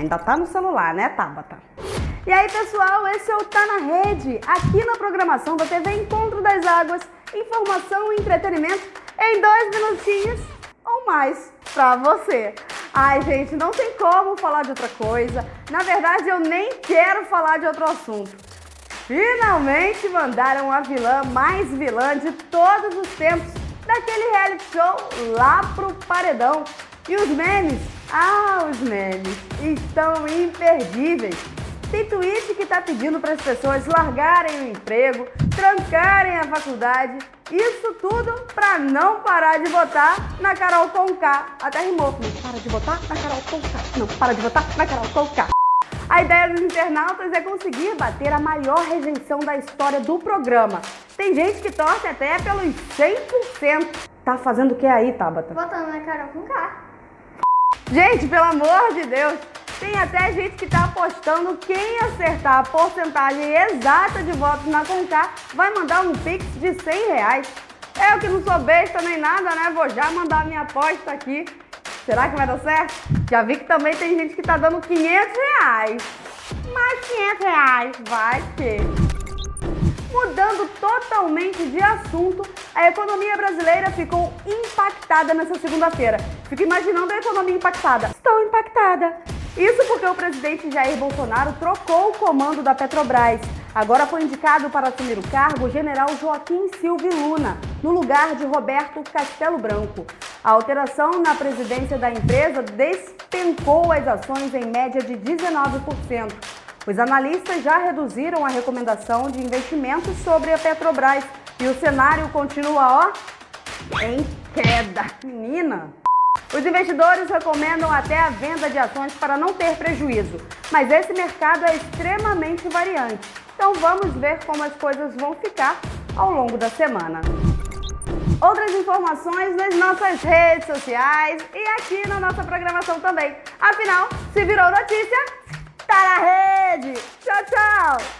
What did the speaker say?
Ainda tá no celular, né, Tabata? E aí, pessoal, esse é o Tá na Rede. Aqui na programação da TV Encontro das Águas, informação e entretenimento em dois minutinhos ou mais pra você. Ai, gente, não tem como falar de outra coisa. Na verdade, eu nem quero falar de outro assunto. Finalmente mandaram a vilã mais vilã de todos os tempos daquele reality show lá pro paredão. E os memes? Ah, os memes estão imperdíveis. Tem tweet que tá pedindo para as pessoas largarem o emprego, trancarem a faculdade. Isso tudo para não parar de votar na Carol Conká. Até rimou. Não para de votar na Carol Conká. Não para de votar na Carol Conká. A ideia dos internautas é conseguir bater a maior rejeição da história do programa. Tem gente que torce até pelos 100%. Tá fazendo o que aí, Tabata? Votando na Carol com K. Gente, pelo amor de Deus, tem até gente que tá apostando quem acertar a porcentagem exata de votos na Conká vai mandar um pix de 100 reais. Eu que não sou besta nem nada, né? Vou já mandar minha aposta aqui. Será que vai dar certo? Já vi que também tem gente que tá dando 500 reais. Mais 500 reais, vai que. Totalmente de assunto, a economia brasileira ficou impactada nessa segunda-feira. Fico imaginando a economia impactada. Estou impactada. Isso porque o presidente Jair Bolsonaro trocou o comando da Petrobras. Agora foi indicado para assumir o cargo o general Joaquim Silva Luna, no lugar de Roberto Castelo Branco. A alteração na presidência da empresa despencou as ações em média de 19%. Os analistas já reduziram a recomendação de investimentos sobre a Petrobras e o cenário continua, ó, em queda. Menina! Os investidores recomendam até a venda de ações para não ter prejuízo, mas esse mercado é extremamente variante. Então vamos ver como as coisas vão ficar ao longo da semana. Outras informações nas nossas redes sociais e aqui na nossa programação também. Afinal, se virou notícia, tá na rede! Tchau, tchau!